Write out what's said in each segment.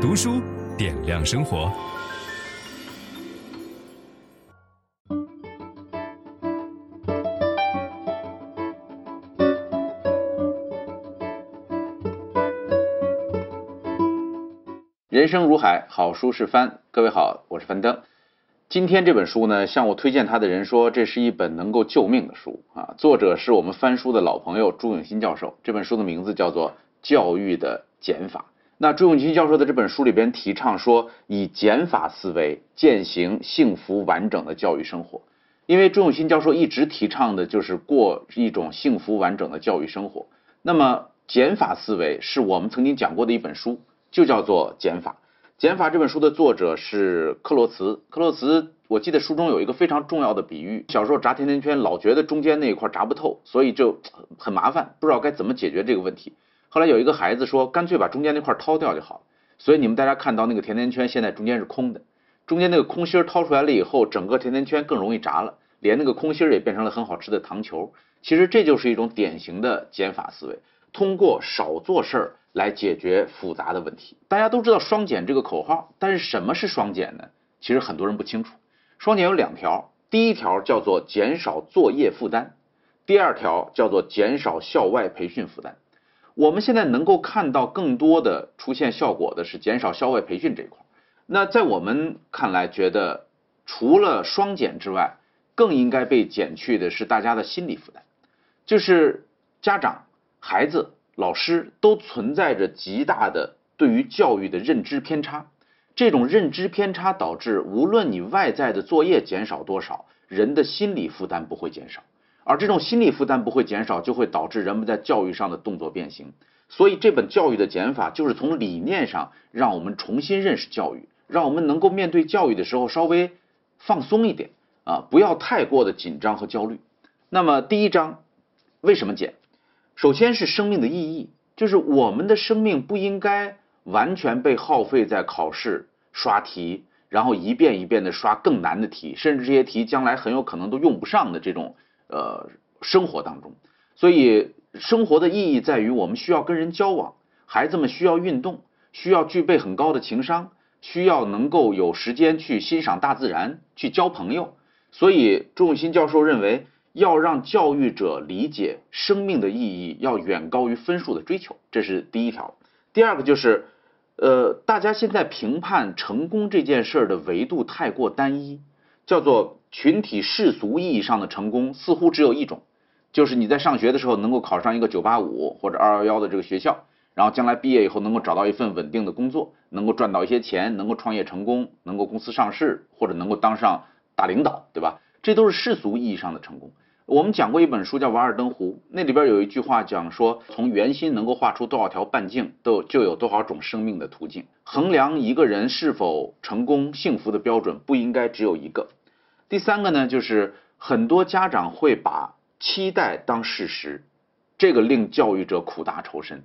读书点亮生活。人生如海，好书是帆。各位好，我是樊登。今天这本书呢，向我推荐它的人说，这是一本能够救命的书啊。作者是我们翻书的老朋友朱永新教授。这本书的名字叫做《教育的减法》。那朱永新教授的这本书里边提倡说，以减法思维践行幸福完整的教育生活。因为朱永新教授一直提倡的就是过一种幸福完整的教育生活。那么减法思维是我们曾经讲过的一本书。就叫做减法。减法这本书的作者是克洛茨。克洛茨，我记得书中有一个非常重要的比喻：小时候炸甜甜圈，老觉得中间那一块炸不透，所以就很麻烦，不知道该怎么解决这个问题。后来有一个孩子说，干脆把中间那块掏掉就好了。所以你们大家看到那个甜甜圈现在中间是空的，中间那个空心儿掏出来了以后，整个甜甜圈更容易炸了，连那个空心儿也变成了很好吃的糖球。其实这就是一种典型的减法思维，通过少做事儿。来解决复杂的问题。大家都知道双减这个口号，但是什么是双减呢？其实很多人不清楚。双减有两条，第一条叫做减少作业负担，第二条叫做减少校外培训负担。我们现在能够看到更多的出现效果的是减少校外培训这一块。那在我们看来，觉得除了双减之外，更应该被减去的是大家的心理负担，就是家长、孩子。老师都存在着极大的对于教育的认知偏差，这种认知偏差导致，无论你外在的作业减少多少，人的心理负担不会减少，而这种心理负担不会减少，就会导致人们在教育上的动作变形。所以这本教育的减法，就是从理念上让我们重新认识教育，让我们能够面对教育的时候稍微放松一点啊，不要太过的紧张和焦虑。那么第一章为什么减？首先是生命的意义，就是我们的生命不应该完全被耗费在考试刷题，然后一遍一遍的刷更难的题，甚至这些题将来很有可能都用不上的这种呃生活当中。所以生活的意义在于我们需要跟人交往，孩子们需要运动，需要具备很高的情商，需要能够有时间去欣赏大自然，去交朋友。所以朱永新教授认为。要让教育者理解生命的意义，要远高于分数的追求，这是第一条。第二个就是，呃，大家现在评判成功这件事儿的维度太过单一，叫做群体世俗意义上的成功，似乎只有一种，就是你在上学的时候能够考上一个九八五或者二幺幺的这个学校，然后将来毕业以后能够找到一份稳定的工作，能够赚到一些钱，能够创业成功，能够公司上市，或者能够当上大领导，对吧？这都是世俗意义上的成功。我们讲过一本书叫《瓦尔登湖》，那里边有一句话讲说，从圆心能够画出多少条半径，都就有多少种生命的途径。衡量一个人是否成功、幸福的标准不应该只有一个。第三个呢，就是很多家长会把期待当事实，这个令教育者苦大仇深。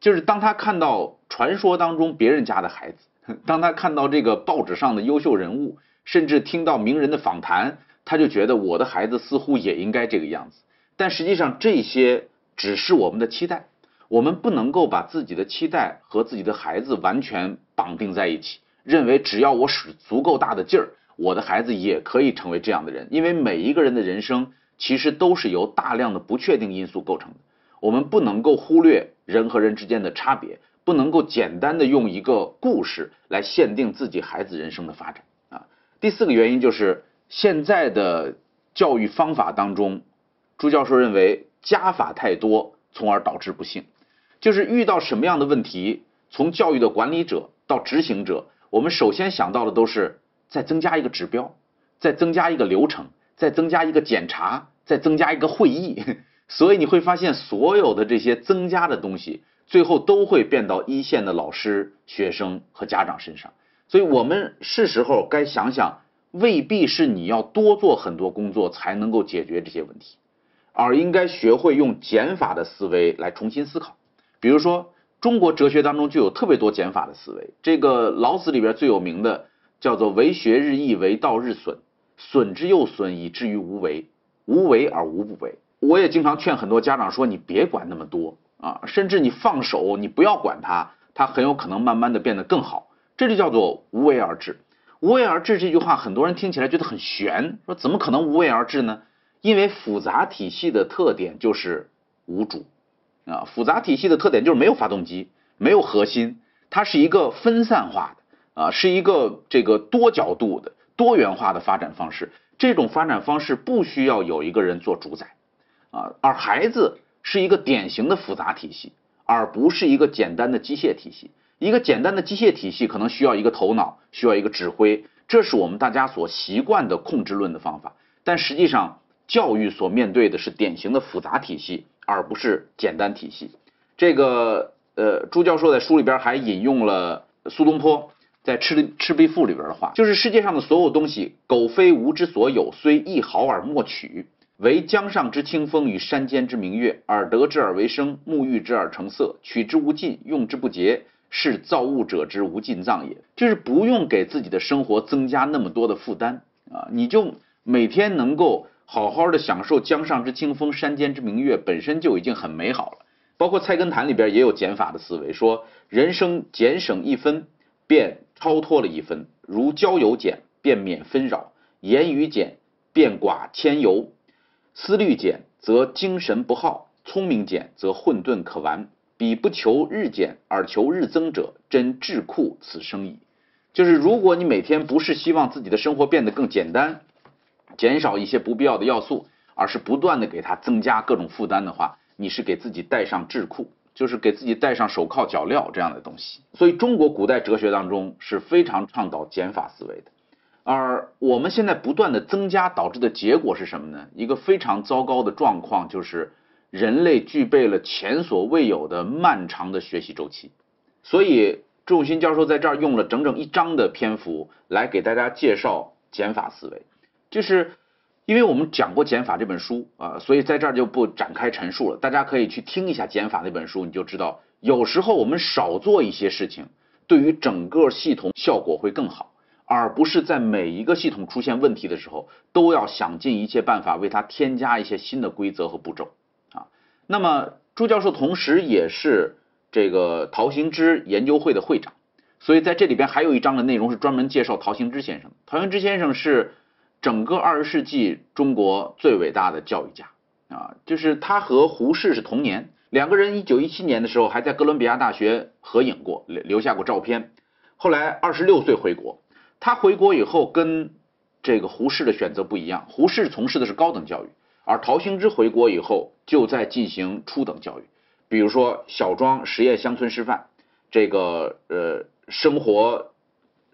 就是当他看到传说当中别人家的孩子，当他看到这个报纸上的优秀人物，甚至听到名人的访谈。他就觉得我的孩子似乎也应该这个样子，但实际上这些只是我们的期待，我们不能够把自己的期待和自己的孩子完全绑定在一起，认为只要我使足够大的劲儿，我的孩子也可以成为这样的人。因为每一个人的人生其实都是由大量的不确定因素构成的，我们不能够忽略人和人之间的差别，不能够简单的用一个故事来限定自己孩子人生的发展啊。第四个原因就是。现在的教育方法当中，朱教授认为加法太多，从而导致不幸。就是遇到什么样的问题，从教育的管理者到执行者，我们首先想到的都是再增加一个指标，再增加一个流程，再增加一个检查，再增加一个会议。所以你会发现，所有的这些增加的东西，最后都会变到一线的老师、学生和家长身上。所以我们是时候该想想。未必是你要多做很多工作才能够解决这些问题，而应该学会用减法的思维来重新思考。比如说，中国哲学当中就有特别多减法的思维。这个老子里边最有名的叫做“为学日益，为道日损，损之又损，以至于无为，无为而无不为”。我也经常劝很多家长说：“你别管那么多啊，甚至你放手，你不要管它，它很有可能慢慢的变得更好。”这就叫做无为而治。无为而治这句话，很多人听起来觉得很玄，说怎么可能无为而治呢？因为复杂体系的特点就是无主啊，复杂体系的特点就是没有发动机，没有核心，它是一个分散化的啊，是一个这个多角度的多元化的发展方式。这种发展方式不需要有一个人做主宰啊，而孩子是一个典型的复杂体系，而不是一个简单的机械体系。一个简单的机械体系可能需要一个头脑，需要一个指挥，这是我们大家所习惯的控制论的方法。但实际上，教育所面对的是典型的复杂体系，而不是简单体系。这个呃，朱教授在书里边还引用了苏东坡在《赤赤壁赋》里边的话，就是世界上的所有东西，苟非吾之所有，虽一毫而莫取。惟江上之清风与山间之明月，耳得之而为声，目遇之而成色，取之无尽，用之不竭。是造物者之无尽藏也，就是不用给自己的生活增加那么多的负担啊，你就每天能够好好的享受江上之清风、山间之明月，本身就已经很美好了。包括《菜根谭》里边也有减法的思维，说人生减省一分，便超脱了一分。如交友减，便免纷扰；言语减，便寡牵由；思虑减，则精神不耗；聪明减，则混沌可玩。彼不求日减而求日增者，真智库此生矣。就是如果你每天不是希望自己的生活变得更简单，减少一些不必要的要素，而是不断的给它增加各种负担的话，你是给自己带上智库，就是给自己戴上手铐脚镣这样的东西。所以中国古代哲学当中是非常倡导减法思维的，而我们现在不断的增加导致的结果是什么呢？一个非常糟糕的状况就是。人类具备了前所未有的漫长的学习周期，所以朱永新教授在这儿用了整整一章的篇幅来给大家介绍减法思维。就是因为我们讲过减法这本书啊，所以在这儿就不展开陈述了。大家可以去听一下减法那本书，你就知道有时候我们少做一些事情，对于整个系统效果会更好，而不是在每一个系统出现问题的时候都要想尽一切办法为它添加一些新的规则和步骤啊。那么朱教授同时也是这个陶行知研究会的会长，所以在这里边还有一章的内容是专门介绍陶行知先生。陶行知先生是整个二十世纪中国最伟大的教育家啊，就是他和胡适是同年，两个人一九一七年的时候还在哥伦比亚大学合影过，留留下过照片。后来二十六岁回国，他回国以后跟这个胡适的选择不一样，胡适从事的是高等教育。而陶行知回国以后，就在进行初等教育，比如说小庄实验乡村师范，这个呃生活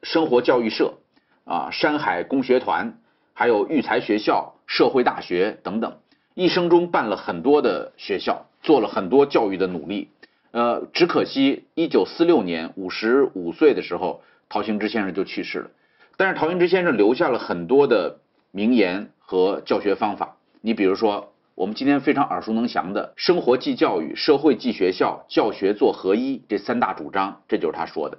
生活教育社啊，山海工学团，还有育才学校、社会大学等等，一生中办了很多的学校，做了很多教育的努力。呃，只可惜一九四六年五十五岁的时候，陶行知先生就去世了。但是陶行知先生留下了很多的名言和教学方法。你比如说，我们今天非常耳熟能详的“生活即教育，社会即学校，教学做合一”这三大主张，这就是他说的。